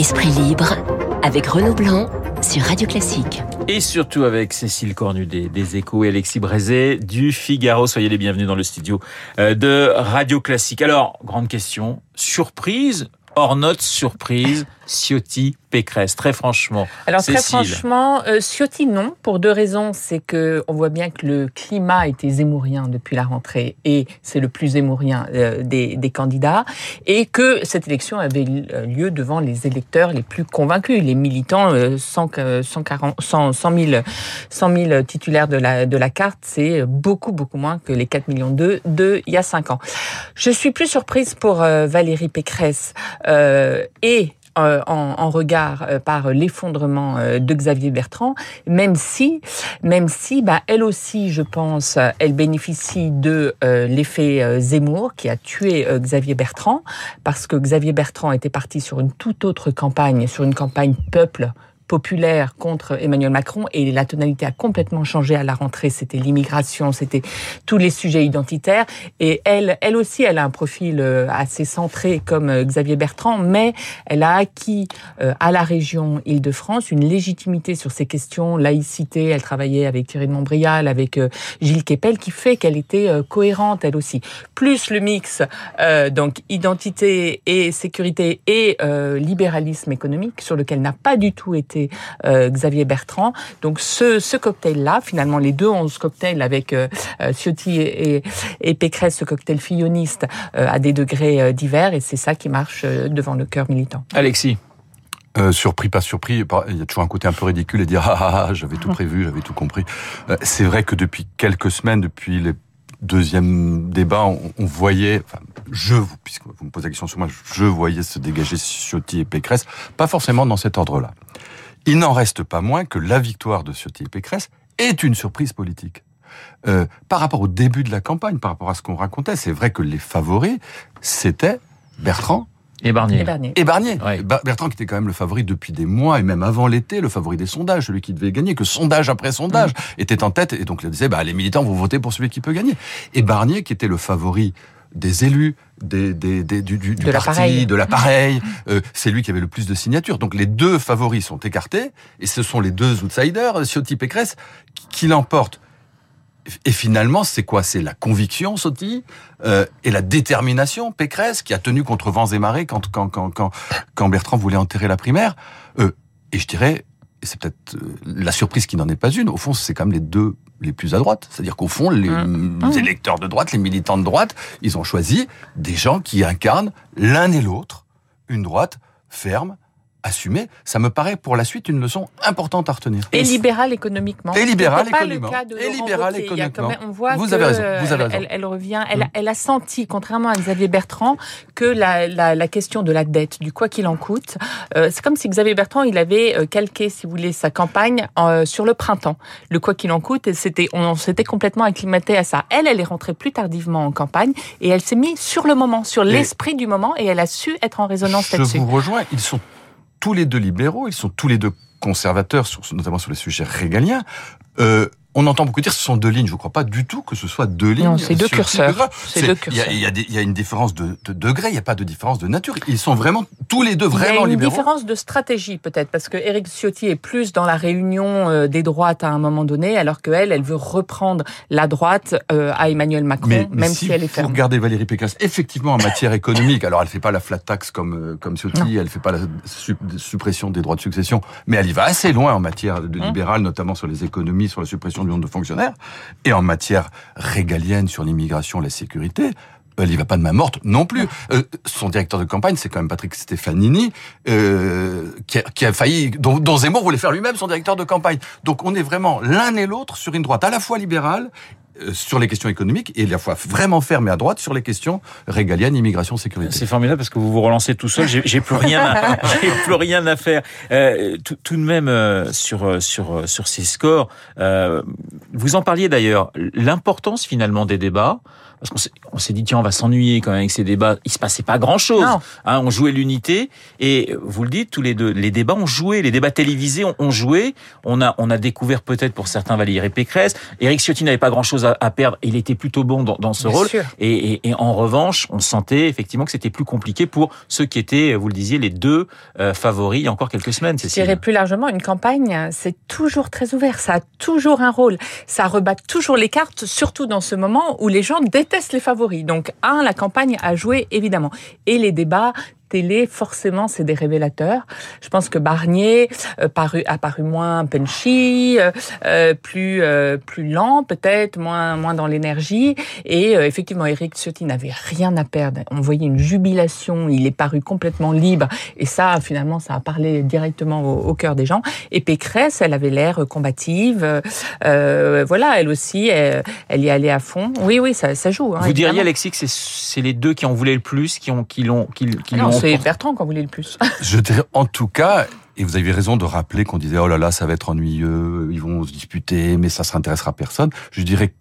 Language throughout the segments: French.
Esprit libre avec Renaud Blanc sur Radio Classique. Et surtout avec Cécile Cornu des, des Échos et Alexis Brézé du Figaro. Soyez les bienvenus dans le studio euh, de Radio Classique. Alors, grande question, surprise? Hors note surprise, Ciotti Pécresse, très franchement. Alors très franchement, euh, Ciotti non, pour deux raisons. C'est que on voit bien que le climat était zémourien depuis la rentrée et c'est le plus zémourien euh, des, des, candidats et que cette élection avait lieu devant les électeurs les plus convaincus, les militants, euh, 100, 140, 100, 100, 000, 100 000 titulaires de la, de la carte, c'est beaucoup beaucoup moins que les 4 millions de, de il y a 5 ans. Je suis plus surprise pour euh, Valérie Pécresse euh, et euh, en, en, regard euh, par l'effondrement euh, de Xavier Bertrand, même si, même si, bah, elle aussi, je pense, elle bénéficie de l'effet Zemmour qui a tué Xavier Bertrand, parce que Xavier Bertrand était parti sur une toute autre campagne, sur une campagne peuple populaire contre Emmanuel Macron et la tonalité a complètement changé à la rentrée. C'était l'immigration, c'était tous les sujets identitaires. Et elle, elle aussi, elle a un profil euh, assez centré comme euh, Xavier Bertrand, mais elle a acquis euh, à la région Île-de-France une légitimité sur ces questions, laïcité. Elle travaillait avec Thierry de Montbrial, avec Gilles Kepel, qui fait qu'elle était cohérente elle aussi. Plus le mix, donc identité et sécurité et libéralisme économique, sur lequel n'a pas du tout été euh, Xavier Bertrand. Donc ce, ce cocktail-là, finalement, les deux onze cocktails avec euh, euh, Ciotti et, et, Pécresse, ce cocktail filloniste à des degrés divers, et c'est ça qui marche devant le cœur militant. Alexis euh, surpris, pas surpris, il y a toujours un côté un peu ridicule et dire ah, ah, ah j'avais tout prévu, j'avais tout compris. Euh, c'est vrai que depuis quelques semaines, depuis les deuxièmes débats, on, on voyait, enfin, je, puisque vous me posez la question sur moi, je voyais se dégager Ciotti et Pécresse, pas forcément dans cet ordre-là. Il n'en reste pas moins que la victoire de Ciotti et Pécresse est une surprise politique. Euh, par rapport au début de la campagne, par rapport à ce qu'on racontait, c'est vrai que les favoris, c'était Bertrand et Barnier. Et Barnier. Et Barnier. Ouais. Bertrand qui était quand même le favori depuis des mois et même avant l'été, le favori des sondages, celui qui devait gagner, que sondage après sondage mmh. était en tête et donc il disait bah les militants vont voter pour celui qui peut gagner. Et Barnier qui était le favori des élus, des, des, des du, du, de parti, de l'appareil. Euh, c'est lui qui avait le plus de signatures. Donc les deux favoris sont écartés, et ce sont les deux outsiders, Ciotti Pécresse, qui, l'emportent. Et finalement, c'est quoi? C'est la conviction, Sotti, euh, et la détermination, Pécresse, qui a tenu contre vents et marées quand, quand, quand, quand, quand Bertrand voulait enterrer la primaire. Euh, et je dirais, et c'est peut-être la surprise qui n'en est pas une, au fond, c'est quand même les deux les plus à droite. C'est-à-dire qu'au fond, les, mmh. les, électeurs de droite, les militants de droite, ils ont choisi des gens qui incarnent l'un et l'autre une droite ferme, assumé, ça me paraît pour la suite une leçon importante à retenir. Et libéral économiquement. Et libéral économiquement. Et libéral économiquement. Même, on voit vous que avez raison. Vous avez elle, raison. Elle, elle, revient. Elle, mmh. elle, a senti, contrairement à Xavier Bertrand, que la, la, la question de la dette, du quoi qu'il en coûte, euh, c'est comme si Xavier Bertrand il avait euh, calqué, si vous voulez, sa campagne euh, sur le printemps. Le quoi qu'il en coûte, c'était on s'était complètement acclimaté à ça. Elle, elle est rentrée plus tardivement en campagne et elle s'est mise sur le moment, sur l'esprit du moment, et elle a su être en résonance là-dessus. Je vous rejoins. Ils sont tous les deux libéraux, ils sont tous les deux conservateurs, notamment sur les sujets régaliens. Euh, on entend beaucoup dire ce sont deux lignes. Je ne crois pas du tout que ce soit deux lignes. Non, c'est deux curseurs. C'est deux curseurs. Il y, a, il y a une différence de, de degré, il n'y a pas de différence de nature. Ils sont vraiment tous les deux vraiment libéraux. Il y a une libéraux. différence de stratégie peut-être, parce que Éric Ciotti est plus dans la réunion euh, des droites à un moment donné, alors qu'elle, elle veut reprendre la droite euh, à Emmanuel Macron, mais, mais même si, si elle est ferme. Vous regardez Valérie Pécresse, effectivement en matière économique, alors elle fait pas la flat tax comme euh, comme Ciotti, non. elle fait pas la su suppression des droits de succession, mais elle y va assez loin en matière de libéral, mmh. notamment sur les économies, sur la suppression de fonctionnaires. Et en matière régalienne sur l'immigration, la sécurité, elle n'y va pas de main morte non plus. Euh, son directeur de campagne, c'est quand même Patrick Stefanini, euh, qui, a, failli, dont, Zemmour voulait faire lui-même son directeur de campagne. Donc on est vraiment l'un et l'autre sur une droite à la fois libérale euh, sur les questions économiques et à la fois vraiment fermé à droite sur les questions régaliennes, immigration, sécurité. C'est formidable parce que vous vous relancez tout seul. J'ai plus rien, à, j'ai plus rien à faire. Euh, tout, tout, de même euh, sur sur sur ces scores, euh, vous en parliez d'ailleurs. L'importance finalement des débats parce qu'on s'est, on s'est dit tiens on va s'ennuyer quand même avec ces débats. Il se passait pas grand chose. Hein, on jouait l'unité et vous le dites tous les deux, les débats ont joué, les débats télévisés ont, ont joué. On a on a découvert peut-être pour certains Valérie Pécresse. Éric Ciotti n'avait pas grand chose à, à perdre. Il était plutôt bon dans, dans ce Bien rôle. Et, et, et en revanche, on sentait effectivement que c'était plus compliqué pour ceux qui étaient, vous le disiez, les deux euh, favoris il y a encore quelques semaines. Je dirais plus largement, une campagne, c'est toujours très ouvert, ça a toujours un rôle. Ça rebat toujours les cartes, surtout dans ce moment où les gens détestent les favoris. Donc, un, la campagne a joué, évidemment. Et les débats télé, forcément, c'est des révélateurs. Je pense que Barnier euh, paru, a paru moins punchy, euh, euh, plus euh, plus lent peut-être, moins moins dans l'énergie. Et euh, effectivement, Éric Ciotti n'avait rien à perdre. On voyait une jubilation. Il est paru complètement libre. Et ça, finalement, ça a parlé directement au, au cœur des gens. Et Pécresse, elle avait l'air combative. Euh, voilà, elle aussi, elle, elle y allait à fond. Oui, oui, ça, ça joue. hein, Vous diriez. Alexis que c'est c'est les deux qui en voulaient le plus, qui ont qui l'ont qui, qui Non, l'ont c'est. Bertrand qu'on voulait le plus. Je dirais en tout cas, et vous avez raison de rappeler qu'on disait oh là là ça va être ennuyeux, ils vont se disputer, mais ça s'intéressera personne. Je dirais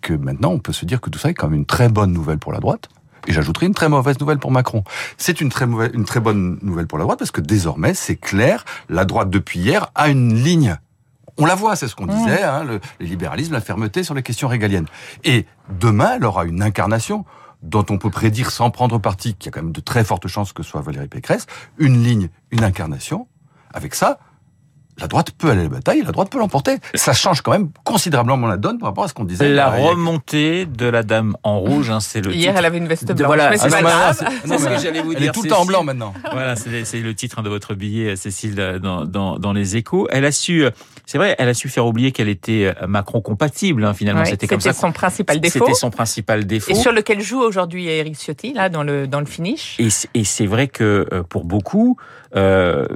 que maintenant on peut se dire que tout ça est quand même une très bonne nouvelle pour la droite. Et j'ajouterai une très mauvaise nouvelle pour Macron. C'est une très mauvaise, une très bonne nouvelle pour la droite parce que désormais c'est clair, la droite depuis hier a une ligne. On la voit, c'est ce qu'on Mmh. disait, hein, le, le libéralisme, la fermeté sur les questions régaliennes. Et demain, elle aura une incarnation dont on peut prédire sans prendre parti qu'il y a quand même de très fortes chances que ce soit Valérie Pécresse, une ligne, une incarnation. Avec ça, la droite peut aller à la bataille, la droite peut l'emporter. Ça change quand même considérablement la donne par rapport à ce qu'on disait. La remontée de la dame en rouge, hein, c'est le Hier, titre. elle avait une veste de- blanche, voilà, mais ah c'est non, pas grave. là, c'est- ce que j'allais vous Elle dire. est tout le temps en blanc maintenant. Voilà, c'est c'est le titre hein, de votre billet, Cécile, euh, dans, dans, dans les échos. Elle a su, euh, c'est vrai, elle a su faire oublier qu'elle était euh, Macron compatible, hein, finalement. Ouais, c'était comme ça. son principal défaut. C'était son principal défaut. Et sur lequel joue aujourd'hui Eric Ciotti, là, dans le, dans le finish. Et c'est- et c'est vrai que euh, pour beaucoup, euh,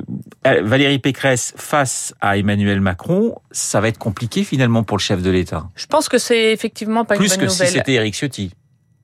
Valérie Pécresse face à Emmanuel Macron, ça va être compliqué finalement pour le chef de l'État. Je pense que c'est effectivement pas Plus une que bonne si nouvelle. c'était Éric Ciotti.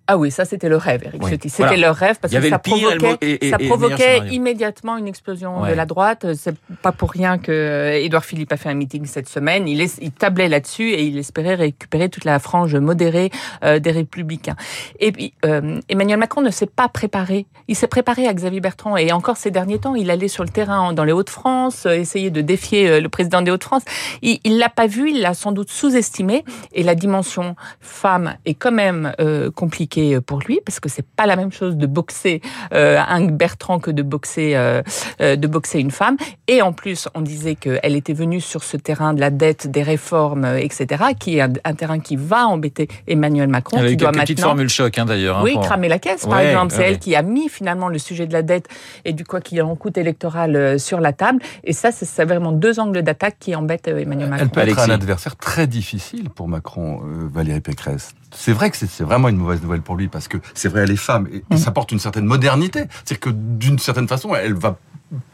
Ah oui, ça c'était le rêve, Eric Oui. C'était Voilà. leur rêve parce que ça provoquait, mo- et- et- ça provoquait immédiatement une explosion Ouais. de la droite. C'est pas pour rien que euh, Édouard Philippe a fait un meeting cette semaine. Il, est- il tablait là-dessus et il espérait récupérer toute la frange modérée euh, des Républicains. Et puis euh, Emmanuel Macron ne s'est pas préparé. Il s'est préparé à Xavier Bertrand et encore ces derniers temps, il allait sur le terrain dans les Hauts-de-France, essayer de défier le président des Hauts-de-France. Il, il l'a pas vu, il l'a sans doute sous-estimé et la dimension femme est quand même euh, compliquée pour lui parce que c'est pas la même chose de boxer euh, un Bertrand que de boxer euh, euh, de boxer une femme et en plus on disait qu'elle était venue sur ce terrain de la dette des réformes euh, etc qui est un, un terrain qui va embêter Emmanuel Macron Elle a qui eu doit quelques petites maintenant formules choc hein, d'ailleurs. hein, oui, pour- cramer la caisse, par Ouais, exemple. C'est ouais, elle qui a mis finalement le sujet de la dette et du quoi qu'il en coûte électoral euh, sur la table. Et ça, c'est vraiment deux angles d'attaque qui embêtent euh, Emmanuel Macron. Elle peut être Alexis. un adversaire très difficile pour Macron, euh, Valérie Pécresse. C'est vrai que c'est vraiment une mauvaise nouvelle pour lui parce que c'est vrai, elle est femme et, et Mm. ça porte une certaine modernité. C'est-à-dire que d'une certaine façon, elle va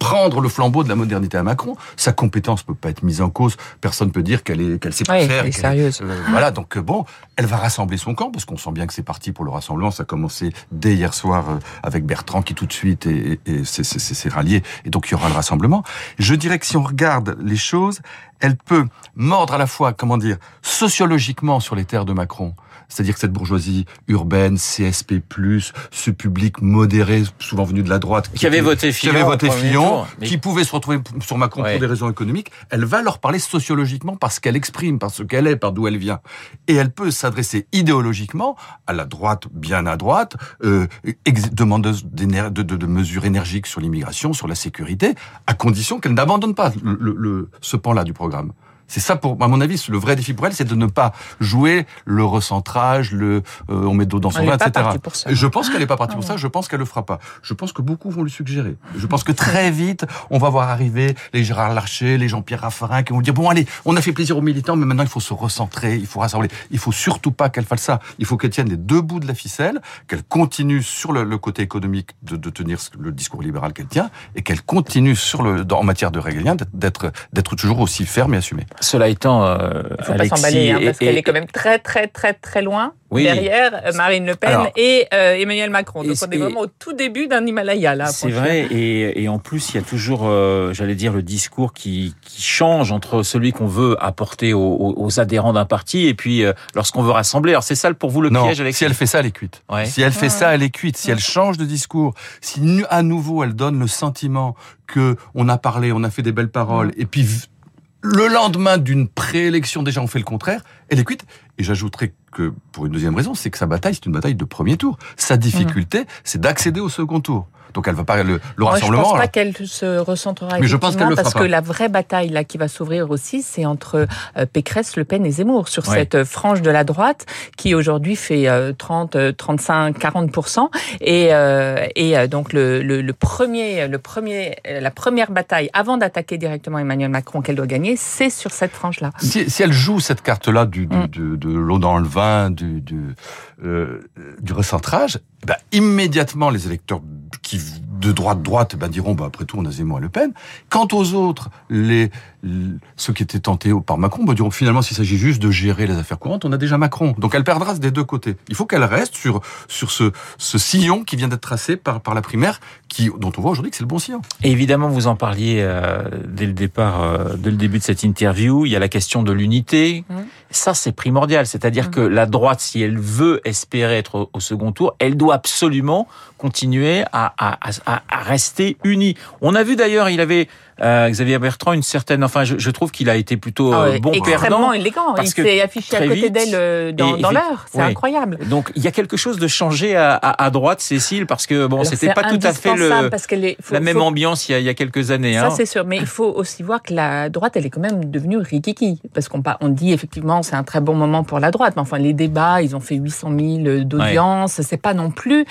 prendre le flambeau de la modernité à Macron. Sa compétence peut pas être mise en cause. Personne peut dire qu'elle est qu'elle sait pas Oui, faire. elle est sérieuse. euh, voilà, donc euh, bon, elle va rassembler son camp parce qu'on sent bien que c'est parti pour le rassemblement. Ça a commencé dès hier soir euh, avec Bertrand qui tout de suite est, est- est- s'est- s'est s'est rallié et donc il y aura le rassemblement. Je dirais que si on regarde les choses, elle peut mordre à la fois, comment dire, sociologiquement sur les terres de Macron. C'est-à-dire que cette bourgeoisie urbaine, CSP+, ce public modéré, souvent venu de la droite, Qui avait voté qui Fillon avait au voté premier Fillon, tour, mais- qui pouvait se retrouver sur Macron Ouais. pour des raisons économiques, elle va leur parler sociologiquement parce qu'elle exprime, parce qu'elle est, par d'où elle vient. Et elle peut s'adresser idéologiquement à la droite, bien à droite, euh, ex- demandeuse de, de, de mesures énergiques sur l'immigration, sur la sécurité, à condition qu'elle n'abandonne pas le, le- le- ce pan-là du programme. C'est ça, pour, à mon avis, le vrai défi pour elle, c'est de ne pas jouer le recentrage, le euh, on met d'eau dans son vin, etc. partie pour ça. Je pense qu'elle n'est pas partie Ah pour ouais. ça. Je pense qu'elle le fera pas. Je pense que beaucoup vont lui suggérer. Je pense que très vite, on va voir arriver les Gérard Larcher, les Jean-Pierre Raffarin qui vont dire bon allez, on a fait plaisir aux militants, mais maintenant il faut se recentrer, il faut rassembler. Il faut surtout pas qu'elle fasse ça. Il faut qu'elle tienne les deux bouts de la ficelle, qu'elle continue sur le, le côté économique de, de tenir le discours libéral qu'elle tient, et qu'elle continue sur le en matière de régalien d'être d'être toujours aussi ferme et assumée. Cela étant, euh, Il faut Alexis pas s'emballer, hein, et- parce qu'elle est quand même très, très, très, très loin Oui. derrière euh, Marine Le Pen Alors- et euh, Emmanuel Macron. Donc on est vraiment au tout début d'un Himalaya là. à C'est vrai, et, et en plus, il y a toujours, euh, j'allais dire, le discours qui, qui change entre celui qu'on veut apporter aux, aux- aux adhérents d'un parti et puis euh, lorsqu'on veut rassembler. Alors c'est ça pour vous le non, piège, Alexis si elle fait ça, elle est cuite. Ouais. Si elle fait Ouais. ça, elle est cuite. Si elle change de discours, si à nouveau elle donne le sentiment que on a parlé, on a fait des belles paroles, et puis le lendemain d'une préélection déjà on fait le contraire, elle est cuite. Et j'ajouterais que pour une deuxième raison, c'est que sa bataille c'est une bataille de premier tour. Sa difficulté, c'est d'accéder au second tour. Donc elle va pas le, le Moi, je rassemblement. pense pas alors, qu'elle se recentrera Mais je pense qu'elle le parce fera que pas. la vraie bataille là qui va s'ouvrir aussi, c'est entre euh, Pécresse, Le Pen et Zemmour sur cette euh, frange de la droite qui aujourd'hui fait euh, 30, euh, 35, 40 et euh, et euh, donc le, le, le premier, le premier, la première bataille avant d'attaquer directement Emmanuel Macron qu'elle doit gagner, c'est sur cette frange là. si, si elle joue cette carte-là du, du- Mm. de, de l'eau dans le vin, du, du, euh, du recentrage, ben, immédiatement les électeurs qui de droite droite ben, diront bah, après tout on a Zemmour et Le Pen. Quant aux autres, les, les- ceux qui étaient tentés par Macron ben, diront finalement s'il s'agit juste de gérer les affaires courantes, on a déjà Macron. Donc elle perdra des deux côtés. Il faut qu'elle reste sur sur ce, ce sillon qui vient d'être tracé par par la primaire, qui dont on voit aujourd'hui que c'est le bon sillon. Et évidemment, vous en parliez euh, dès le départ, euh, dès le début de cette interview. Il y a la question de l'unité. Mhm. Ça, c'est primordial. C'est-à-dire Mhm. que la droite, si elle veut espérer être au, au second tour, elle doit absolument continuer à, rester unie. On a vu d'ailleurs, il avait euh, Xavier Bertrand une certaine. Enfin, je, je trouve qu'il a été plutôt Ah euh, ouais, bon extrêmement perdant. élégant. parce Il s'est affiché à côté d'elle euh, dans, dans l'heure. C'est incroyable. Donc, il y a quelque chose de changé à, à, à droite, Cécile, parce que bon, c'était pas tout à fait le, parce est- faut- la même faut- ambiance il y a, il y a quelques années. Ça, hein. c'est sûr. Mais il faut aussi voir que la droite, elle est quand même devenue rikiki. Parce qu'on on dit effectivement, c'est un très bon moment pour la droite. Mais enfin, les débats, ils ont fait 800 000 d'audience. C'est pas non plus.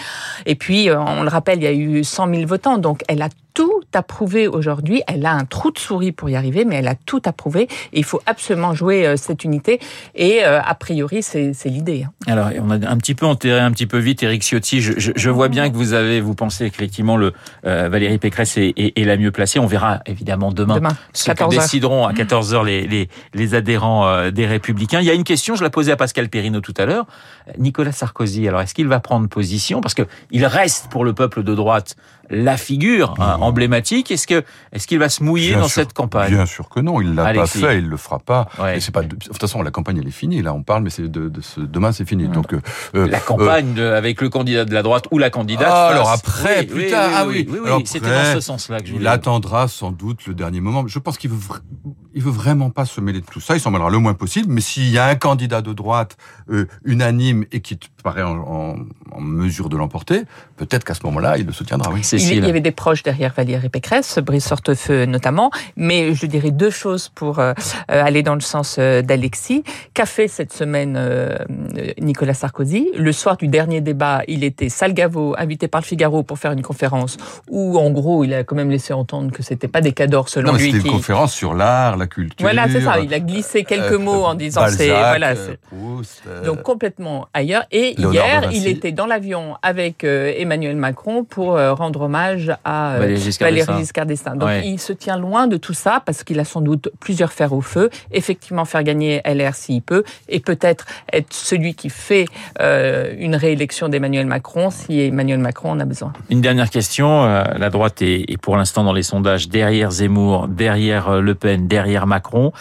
Et puis, euh, on le rappelle, il y a eu 100 000 votants. Donc, elle a tout à prouver aujourd'hui. Elle a un trou de souris pour y arriver, mais elle a tout à prouver. Et il faut absolument jouer euh, cette unité. Et euh, a priori, c'est l'idée. hein. Alors, on a un petit peu enterré un petit peu vite Éric Ciotti. Je, je, je vois bien que vous avez, vous pensez qu'effectivement le euh, Valérie Pécresse est, est- est la mieux placée. On verra évidemment demain, Demain, ce que 14 heures. décideront à 14 heures les, les, les adhérents euh, des Républicains. Il y a une question, je la posais à Pascal Perrineau tout à l'heure. Nicolas Sarkozy, alors est-ce qu'il va prendre position? Parce que il reste pour le peuple de droite la figure hein, emblématique. Est-ce que est-ce qu'il va se mouiller Bien dans sûr, cette campagne? Bien sûr que non, il l'a pas fait, il le fera pas. Ouais. Et c'est pas de, de toute façon la campagne elle est finie là, on parle mais c'est de, de ce, demain c'est fini. Mm. Donc euh, euh, La campagne de- avec le candidat de la droite ou la candidate. Ah, alors après, plus tard, ah oui. oui, oui, c'était dans ce sens-là que je il voulais. attendra sans doute le dernier moment. Je pense qu'il veut vra- il veut vraiment pas se mêler de tout ça, il s'en mêlera le moins possible, mais s'il y a un candidat de droite euh, unanime et qui paraît en, en- en mesure de l'emporter, peut-être qu'à ce moment-là, il le soutiendra, oui. Il, il y avait des proches derrière Valérie Pécresse, Brice Hortefeux notamment, mais je dirais deux choses pour euh, euh, aller dans le sens euh, d'Alexis. Qu'a fait cette semaine euh, Nicolas Sarkozy? Le soir du dernier débat, il était Salgavo, invité par le Figaro pour faire une conférence où, en gros, il a quand même laissé entendre que c'était pas des cadors selon Non, mais lui. c'était qui- une conférence sur l'art, la culture. Voilà, c'est ça. Il a glissé quelques euh, mots en disant c'est voilà. Proust, donc complètement ailleurs. Et hier, il était dans l'avion avec euh, Emmanuel Macron pour euh, rendre hommage à euh, Valéry Giscard Valéry d'Estaing. Giscard d'Estaing. Donc Ouais. il se tient loin de tout ça parce qu'il a sans doute plusieurs fers au feu. Effectivement, faire gagner LR s'il peut, et peut-être être celui qui fait euh, une réélection d'Emmanuel Macron si Emmanuel Macron en a besoin. Une dernière question. Euh, La droite est, est pour l'instant dans les sondages derrière Zemmour, derrière Le Pen, derrière Macron.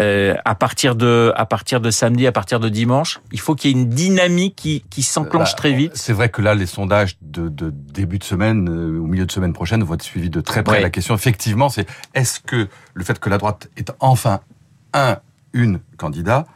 Euh, à partir de à partir de samedi, à partir de dimanche, il faut qu'il y ait une dynamique qui, qui s'enclenche très vite. C'est vrai que là, les sondages de, de début de semaine, euh, au milieu de semaine prochaine, vont être suivis de très près. Ouais. La question, effectivement, c'est est-ce que le fait que la droite ait enfin un, une candidat,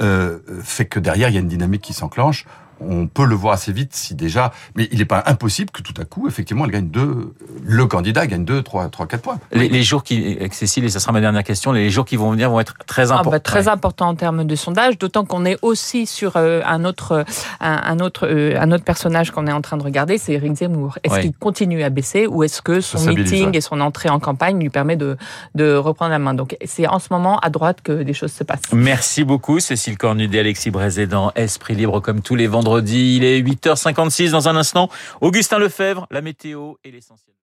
euh, fait que derrière, il y a une dynamique qui s'enclenche on peut le voir assez vite si déjà, mais il n'est pas impossible que tout à coup, effectivement, elle gagne deux, le candidat gagne deux, trois, trois, quatre points. Les, les jours qui, Cécile, et ça sera ma dernière question, les jours qui vont venir vont être très Ah importants. bah, très Ouais. important en termes de sondage, d'autant qu'on est aussi sur euh, un autre, un, un autre, euh, un autre personnage qu'on est en train de regarder, c'est Eric Zemmour. Est-ce Ouais. qu'il continue à baisser ou est-ce que son meeting ouais. et son entrée en campagne lui permet de, de reprendre la main? Donc c'est en ce moment à droite que les choses se passent. Merci beaucoup, Cécile Cornudet, Alexis Brézé dans Esprit Libre, comme tous les vendredis. Il est 8h56 dans un instant. Augustin Lefebvre, la météo et l'essentiel.